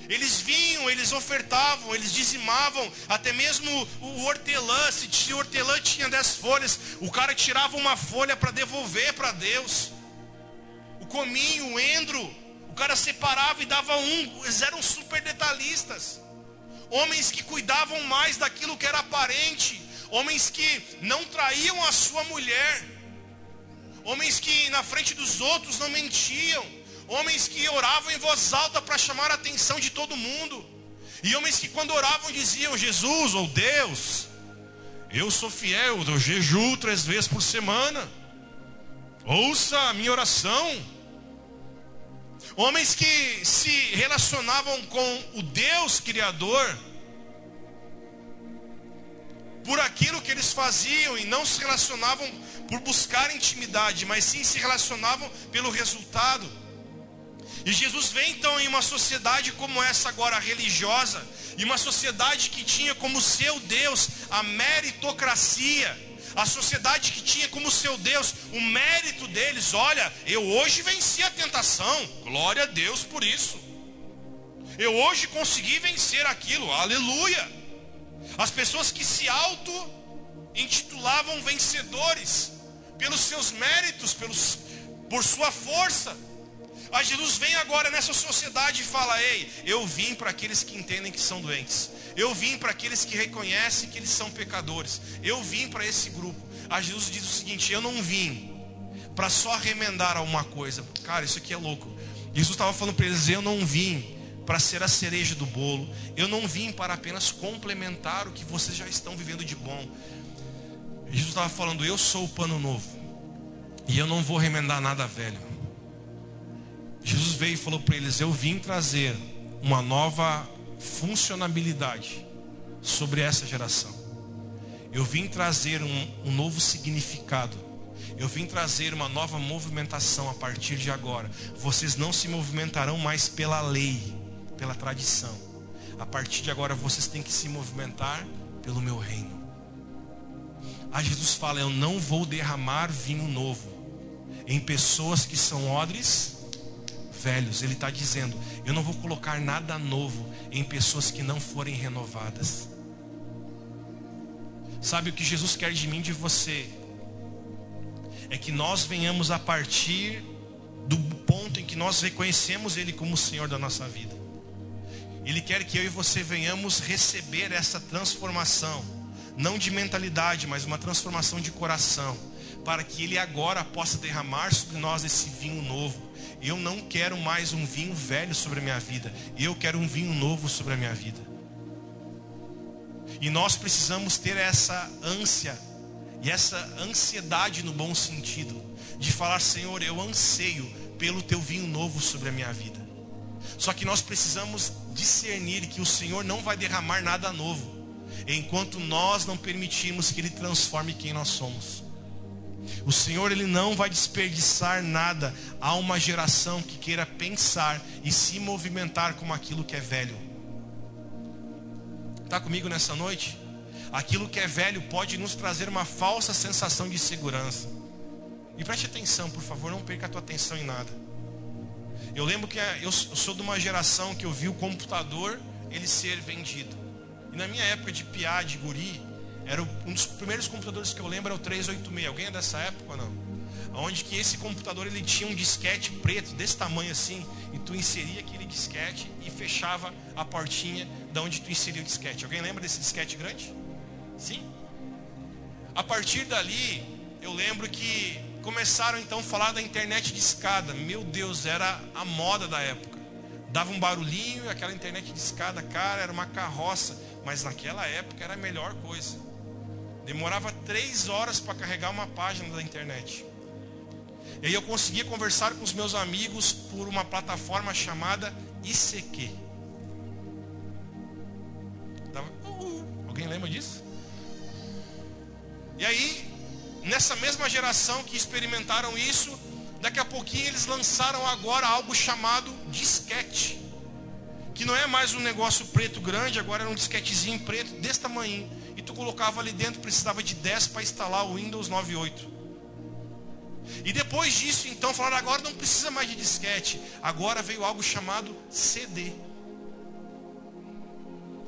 Eles vinham, eles ofertavam, eles dizimavam, até mesmo o hortelã, se o hortelã tinha dez folhas, o cara tirava uma folha para devolver para Deus. O cominho, o endro, o cara separava e dava um, eles eram super detalhistas. Homens que cuidavam mais daquilo que era aparente, homens que não traíam a sua mulher, homens que na frente dos outros não mentiam, homens que oravam em voz alta para chamar a atenção de todo mundo, e homens que quando oravam diziam: Jesus ou Deus, eu sou fiel, eu jejuo três vezes por semana, ouça a minha oração. Homens que se relacionavam com o Deus Criador, por aquilo que eles faziam e não se relacionavam por buscar intimidade, mas sim se relacionavam pelo resultado. E Jesus vem então em uma sociedade como essa agora religiosa, e uma sociedade que tinha como seu Deus a meritocracia, A sociedade que tinha como seu Deus o mérito deles, olha, eu hoje venci a tentação, glória a Deus por isso. Eu hoje consegui vencer aquilo, aleluia. As pessoas que se auto-intitulavam vencedores, pelos seus méritos, pelos, por sua força. A Jesus vem agora nessa sociedade e fala: Ei, eu vim para aqueles que entendem que são doentes. Eu vim para aqueles que reconhecem que eles são pecadores. Eu vim para esse grupo. A Jesus diz o seguinte: Eu não vim para só remendar alguma coisa. Cara, isso aqui é louco. Jesus estava falando para eles: Eu não vim para ser a cereja do bolo. Eu não vim para apenas complementar o que vocês já estão vivendo de bom. Jesus estava falando: Eu sou o pano novo. E eu não vou remendar nada velho. Jesus veio e falou para eles: Eu vim trazer uma nova funcionabilidade sobre essa geração. Eu vim trazer um, um novo significado. Eu vim trazer uma nova movimentação a partir de agora. Vocês não se movimentarão mais pela lei, pela tradição. A partir de agora vocês têm que se movimentar pelo meu reino. A Jesus fala: Eu não vou derramar vinho novo em pessoas que são odres velhos. Ele está dizendo: Eu não vou colocar nada novo em pessoas que não forem renovadas. Sabe o que Jesus quer de mim, de você? É que nós venhamos a partir do ponto em que nós reconhecemos Ele como o Senhor da nossa vida. Ele quer que eu e você venhamos receber essa transformação, não de mentalidade, mas uma transformação de coração, para que Ele agora possa derramar sobre nós esse vinho novo. Eu não quero mais um vinho velho sobre a minha vida, eu quero um vinho novo sobre a minha vida. E nós precisamos ter essa ânsia e essa ansiedade no bom sentido, de falar, Senhor, eu anseio pelo teu vinho novo sobre a minha vida. Só que nós precisamos discernir que o Senhor não vai derramar nada novo, enquanto nós não permitirmos que Ele transforme quem nós somos. O Senhor ele não vai desperdiçar nada a uma geração que queira pensar e se movimentar como aquilo que é velho. Está comigo nessa noite? Aquilo que é velho pode nos trazer uma falsa sensação de segurança. E preste atenção, por favor, não perca a tua atenção em nada. Eu lembro que eu sou de uma geração que eu vi o computador ele ser vendido. E na minha época de piá, de guri, era um dos primeiros computadores que eu lembro é o 386. Alguém é dessa época não? Onde que esse computador ele tinha um disquete preto desse tamanho assim, e tu inseria aquele disquete e fechava a portinha da onde tu inseria o disquete. Alguém lembra desse disquete grande? Sim? A partir dali, eu lembro que começaram então a falar da internet de escada. Meu Deus, era a moda da época. Dava um barulhinho e aquela internet de escada, cara, era uma carroça. Mas naquela época era a melhor coisa. Demorava três horas para carregar uma página da internet. E aí eu conseguia conversar com os meus amigos por uma plataforma chamada ICQ. Alguém lembra disso? E aí, nessa mesma geração que experimentaram isso, daqui a pouquinho eles lançaram agora algo chamado disquete. Que não é mais um negócio preto grande, agora era um disquetezinho preto desse tamanho. E tu colocava ali dentro, precisava de 10 para instalar o Windows 98. E depois disso, então, falaram, agora não precisa mais de disquete. Agora veio algo chamado CD.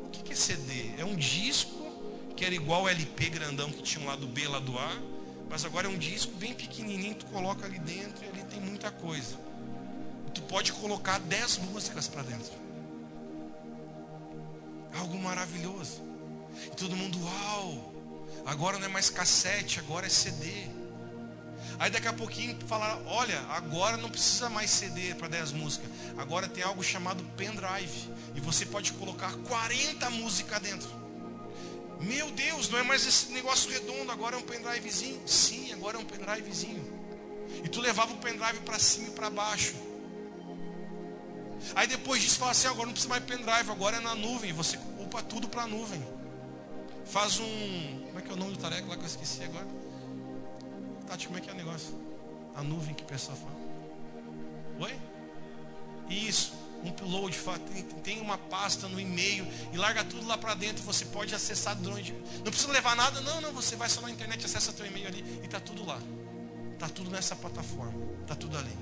O que é CD? É um disco que era igual o LP grandão que tinha um lado B, lado A. Mas agora é um disco bem pequenininho, tu coloca ali dentro e ali tem muita coisa. Tu pode colocar 10 músicas para dentro. Algo maravilhoso. E todo mundo, uau! Agora não é mais cassete, agora é CD. Aí daqui a pouquinho falaram, olha, agora não precisa mais CD para 10 músicas. Agora tem algo chamado pendrive. E você pode colocar 40 músicas dentro. Meu Deus, não é mais esse negócio redondo, agora é um pendrivezinho. Sim, agora é um pendrivezinho. E tu levava o pendrive para cima e para baixo. Aí depois disso fala assim, agora não precisa mais pendrive, agora é na nuvem. Você upa tudo para a nuvem. Faz um. Como é que é o nome do tareco lá que eu esqueci agora? Tati, como é que é o negócio? A nuvem que o pessoal fala. Oi? Isso. Upload, tem uma pasta no e-mail e larga tudo lá para dentro. Você pode acessar durante. Não precisa levar nada, não, não. Você vai só na internet, acessa teu e-mail ali e está tudo lá. Está tudo nessa plataforma. Está tudo ali.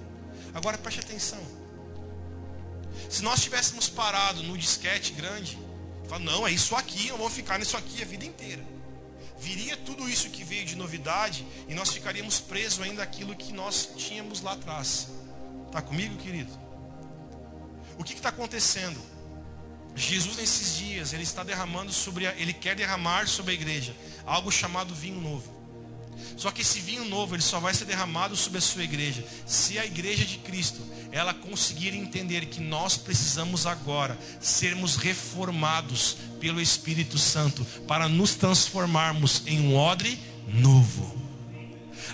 Agora preste atenção. Se nós tivéssemos parado no disquete grande, fala, não, é isso aqui, eu vou ficar nisso aqui a vida inteira. Viria tudo isso que veio de novidade e nós ficaríamos presos ainda aquilo que nós tínhamos lá atrás. Está comigo, querido? O que está acontecendo? Jesus nesses dias, ele está derramando sobre, a, ele quer derramar sobre a igreja algo chamado vinho novo. Só que esse vinho novo, ele só vai ser derramado sobre a sua igreja se a igreja de Cristo, ela conseguir entender que nós precisamos agora sermos reformados pelo Espírito Santo para nos transformarmos em um odre novo.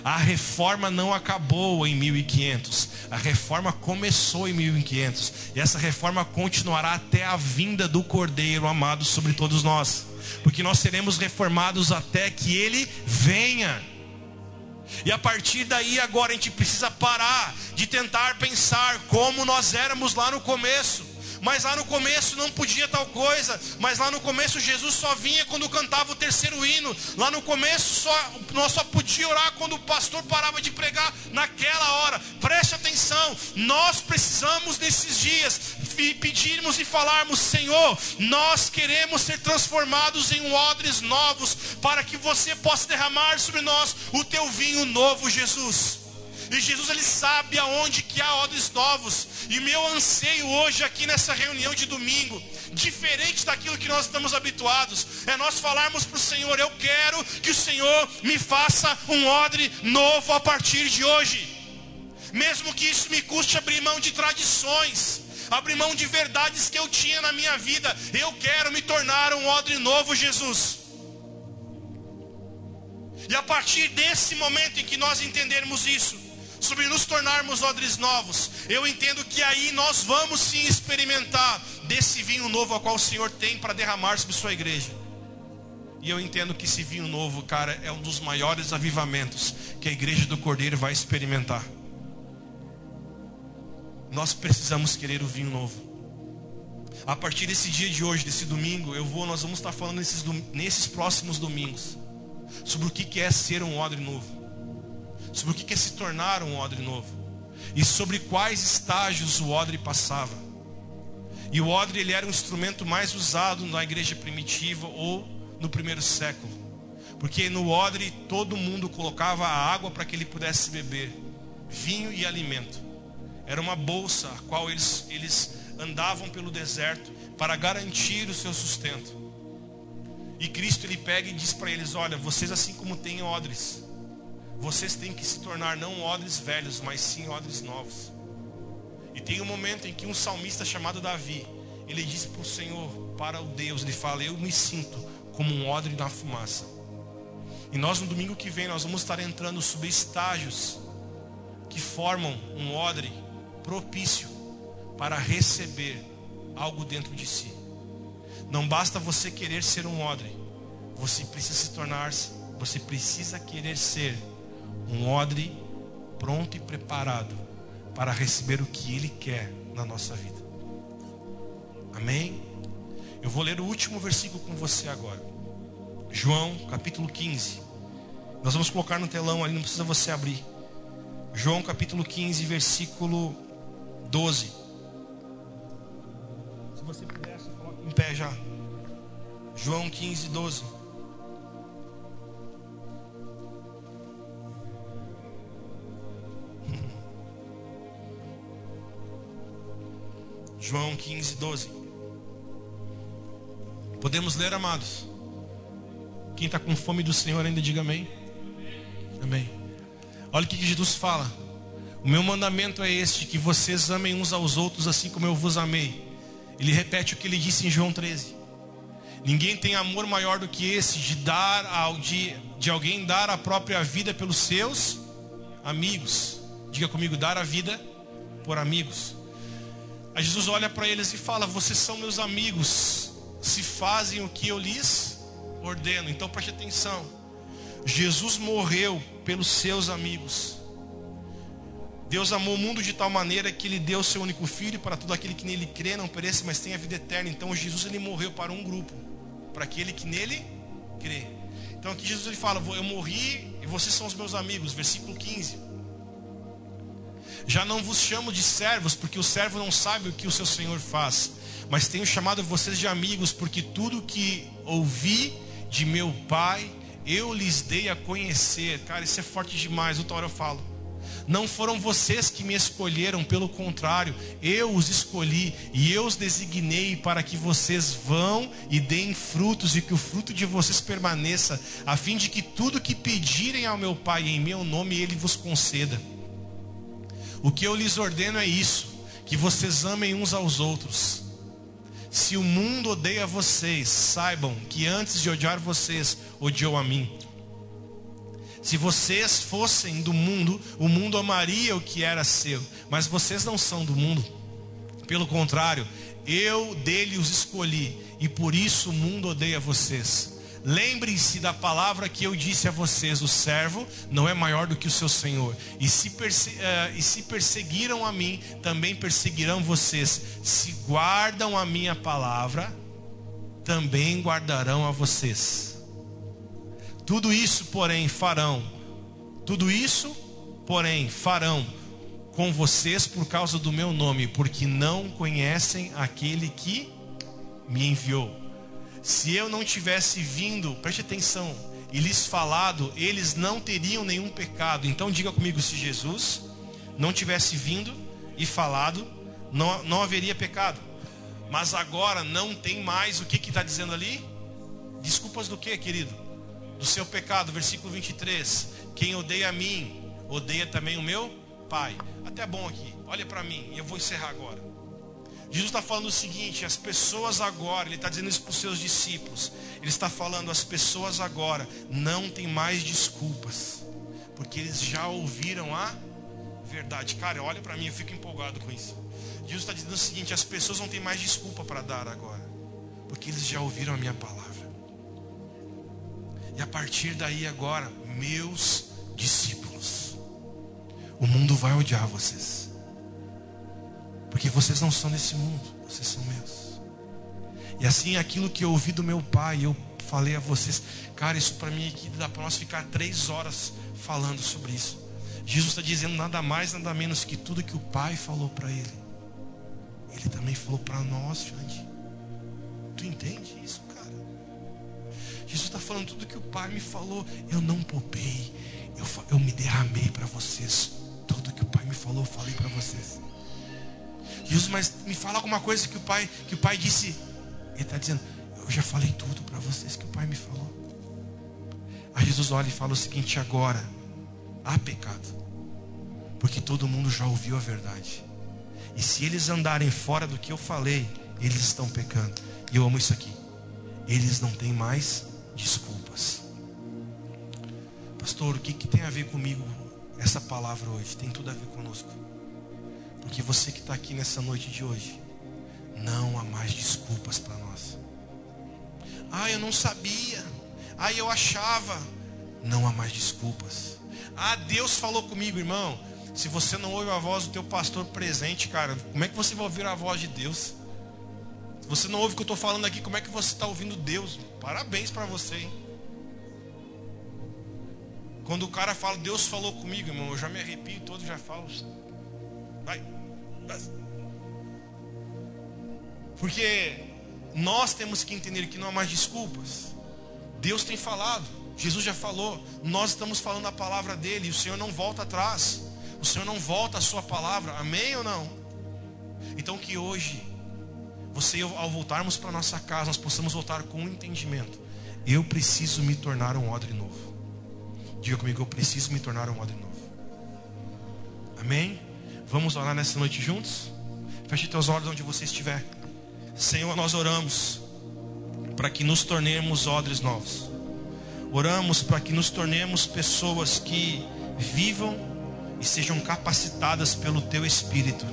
A reforma não acabou em 1500. A reforma começou em 1500. E essa reforma continuará até a vinda do Cordeiro amado sobre todos nós. Porque nós seremos reformados até que ele venha. E a partir daí agora a gente precisa parar de tentar pensar como nós éramos lá no começo mas lá no começo não podia tal coisa, mas lá no começo Jesus só vinha quando cantava o terceiro hino, lá no começo só, nós só podíamos orar quando o pastor parava de pregar naquela hora. Preste atenção, nós precisamos nesses dias pedirmos e falarmos, Senhor, nós queremos ser transformados em odres novos, para que você possa derramar sobre nós o teu vinho novo, Jesus. E Jesus ele sabe aonde que há odres novos. E meu anseio hoje aqui nessa reunião de domingo, diferente daquilo que nós estamos habituados, é nós falarmos para o Senhor: Eu quero que o Senhor me faça um odre novo a partir de hoje. Mesmo que isso me custe abrir mão de tradições, abrir mão de verdades que eu tinha na minha vida, eu quero me tornar um odre novo, Jesus. E a partir desse momento em que nós entendermos isso, sobre nos tornarmos odres novos, eu entendo que aí nós vamos sim experimentar desse vinho novo a qual o Senhor tem para derramar sobre sua igreja. E eu entendo que esse vinho novo, cara, é um dos maiores avivamentos que a igreja do Cordeiro vai experimentar. Nós precisamos querer o vinho novo. A partir desse dia de hoje, desse domingo, eu vou, nós vamos estar falando nesses, nesses próximos domingos sobre o que é ser um odre novo sobre o que é se tornar um odre novo e sobre quais estágios o odre passava. E o odre ele era um instrumento mais usado na igreja primitiva ou no primeiro século, porque no odre todo mundo colocava a água para que ele pudesse beber, vinho e alimento. Era uma bolsa a qual eles, eles andavam pelo deserto para garantir o seu sustento. E Cristo ele pega e diz para eles: Olha, vocês assim como têm odres, vocês têm que se tornar não odres velhos, mas sim odres novos. E tem um momento em que um salmista chamado Davi, ele diz para o Senhor, para o Deus, ele fala: Eu me sinto como um odre na fumaça. E nós no domingo que vem nós vamos estar entrando sobre estágios que formam um odre propício para receber algo dentro de si. Não basta você querer ser um odre, você precisa se tornar, você precisa querer ser um odre pronto e preparado para receber o que Ele quer na nossa vida. Amém? Eu vou ler o último versículo com você agora. João capítulo 15. Nós vamos colocar no telão ali, não precisa você abrir. João capítulo 15, versículo 12. Se você pudesse, coloque em pé já. João 15, 12. João 15, 12. Podemos ler, amados? Quem está com fome do Senhor ainda diga amém. Amém. Olha o que Jesus fala. O meu mandamento é este: que vocês amem uns aos outros assim como eu vos amei. Ele repete o que ele disse em João 13. Ninguém tem amor maior do que esse de dar ao de, de alguém dar a própria vida pelos seus amigos. Diga comigo, dar a vida por amigos. Aí Jesus olha para eles e fala: Vocês são meus amigos, se fazem o que eu lhes ordeno. Então preste atenção. Jesus morreu pelos seus amigos. Deus amou o mundo de tal maneira que ele deu o seu único filho para todo aquele que nele crê não pereça, mas tenha vida eterna. Então Jesus ele morreu para um grupo, para aquele que nele crê. Então aqui Jesus ele fala: Eu morri e vocês são os meus amigos. Versículo 15. Já não vos chamo de servos, porque o servo não sabe o que o seu senhor faz, mas tenho chamado vocês de amigos, porque tudo que ouvi de meu pai eu lhes dei a conhecer. Cara, isso é forte demais. Outra hora eu falo. Não foram vocês que me escolheram, pelo contrário, eu os escolhi e eu os designei para que vocês vão e deem frutos e que o fruto de vocês permaneça, a fim de que tudo que pedirem ao meu Pai em meu nome, ele vos conceda. O que eu lhes ordeno é isso: que vocês amem uns aos outros. Se o mundo odeia vocês, saibam que antes de odiar vocês, odiou a mim. Se vocês fossem do mundo, o mundo amaria o que era seu. Mas vocês não são do mundo. Pelo contrário, eu dele os escolhi. E por isso o mundo odeia vocês. Lembrem-se da palavra que eu disse a vocês: o servo não é maior do que o seu senhor. E se, perse uh, e se perseguiram a mim, também perseguirão vocês. Se guardam a minha palavra, também guardarão a vocês. Tudo isso, porém, farão. Tudo isso, porém, farão com vocês por causa do meu nome, porque não conhecem aquele que me enviou. Se eu não tivesse vindo, preste atenção, e lhes falado, eles não teriam nenhum pecado. Então diga comigo, se Jesus não tivesse vindo e falado, não, não haveria pecado. Mas agora não tem mais o que está dizendo ali? Desculpas do que, querido? do seu pecado, versículo 23. Quem odeia a mim, odeia também o meu Pai. Até bom aqui, olha para mim, eu vou encerrar agora. Jesus está falando o seguinte: as pessoas agora, Ele está dizendo isso para os seus discípulos. Ele está falando, as pessoas agora não têm mais desculpas, porque eles já ouviram a verdade. Cara, olha para mim, eu fico empolgado com isso. Jesus está dizendo o seguinte: as pessoas não têm mais desculpa para dar agora, porque eles já ouviram a minha palavra. E a partir daí agora, meus discípulos, o mundo vai odiar vocês. Porque vocês não são desse mundo, vocês são meus. E assim aquilo que eu ouvi do meu pai, eu falei a vocês, cara, isso para mim aqui dá para nós ficar três horas falando sobre isso. Jesus está dizendo nada mais, nada menos que tudo que o pai falou para ele. Ele também falou para nós, Xande. Tu entende isso? Jesus está falando tudo que o Pai me falou. Eu não poupei. Eu, eu me derramei para vocês. Tudo que o Pai me falou, eu falei para vocês. Jesus, mas me fala alguma coisa que o Pai, que o Pai disse. Ele está dizendo, eu já falei tudo para vocês que o Pai me falou. Aí Jesus olha e fala o seguinte: agora há pecado, porque todo mundo já ouviu a verdade. E se eles andarem fora do que eu falei, eles estão pecando. E eu amo isso aqui. Eles não têm mais desculpas. Pastor, o que, que tem a ver comigo essa palavra hoje? Tem tudo a ver conosco. Porque você que está aqui nessa noite de hoje, não há mais desculpas para nós. Ah, eu não sabia. Ah, eu achava. Não há mais desculpas. Ah, Deus falou comigo, irmão. Se você não ouve a voz do teu pastor presente, cara, como é que você vai ouvir a voz de Deus? Se você não ouve o que eu estou falando aqui, como é que você está ouvindo Deus? Parabéns para você, hein? Quando o cara fala, Deus falou comigo, irmão, eu já me arrepio todo, já falo. Vai. Porque nós temos que entender que não há mais desculpas. Deus tem falado, Jesus já falou, nós estamos falando a palavra dele, o Senhor não volta atrás. O Senhor não volta a sua palavra. Amém ou não? Então que hoje você ao voltarmos para nossa casa, nós possamos voltar com um entendimento. Eu preciso me tornar um odre novo. Diga comigo, eu preciso me tornar um odre novo. Amém? Vamos orar nessa noite juntos? Feche teus olhos onde você estiver. Senhor, nós oramos para que nos tornemos odres novos. Oramos para que nos tornemos pessoas que vivam e sejam capacitadas pelo Teu Espírito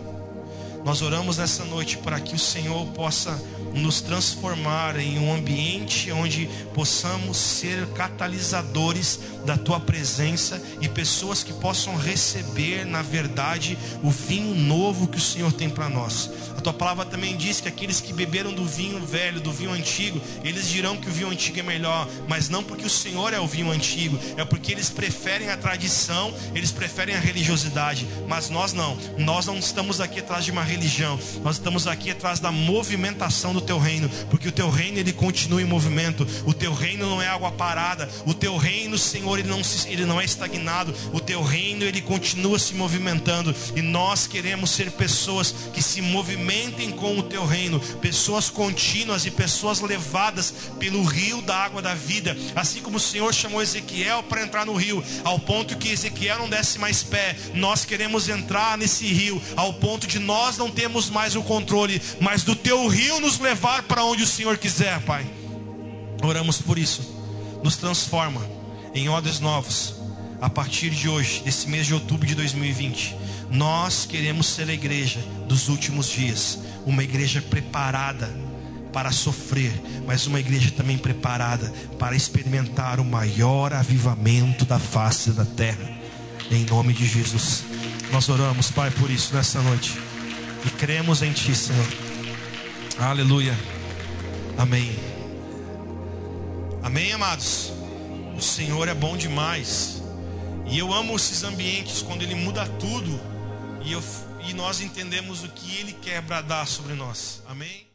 Nós oramos nessa noite para que o Senhor possa nos transformar em um ambiente onde possamos ser catalisadores da tua presença e pessoas que possam receber, na verdade, o vinho novo que o Senhor tem para nós. A tua palavra também diz que aqueles que beberam do vinho velho, do vinho antigo, eles dirão que o vinho antigo é melhor, mas não porque o Senhor é o vinho antigo, é porque eles preferem a tradição, eles preferem a religiosidade, mas nós não. Nós não estamos aqui atrás de uma religião, nós estamos aqui atrás da movimentação do teu reino, porque o teu reino ele continua em movimento. O teu reino não é água parada. O teu reino, Senhor, ele não, se, ele não é estagnado. O teu reino ele continua se movimentando. E nós queremos ser pessoas que se movimentem com o teu reino, pessoas contínuas e pessoas levadas pelo rio da água da vida. Assim como o Senhor chamou Ezequiel para entrar no rio, ao ponto que Ezequiel não desse mais pé. Nós queremos entrar nesse rio, ao ponto de nós não termos mais o controle, mas do teu rio nos levar para onde o Senhor quiser, Pai. Oramos por isso. Nos transforma em odres novos. A partir de hoje, desse mês de outubro de 2020, nós queremos ser a igreja dos últimos dias, uma igreja preparada para sofrer, mas uma igreja também preparada para experimentar o maior avivamento da face da terra. Em nome de Jesus. Nós oramos, Pai, por isso nessa noite. E cremos em Ti, Senhor. Aleluia. Amém. Amém, amados. O Senhor é bom demais. E eu amo esses ambientes quando Ele muda tudo. E, eu, e nós entendemos o que Ele quer bradar sobre nós. Amém.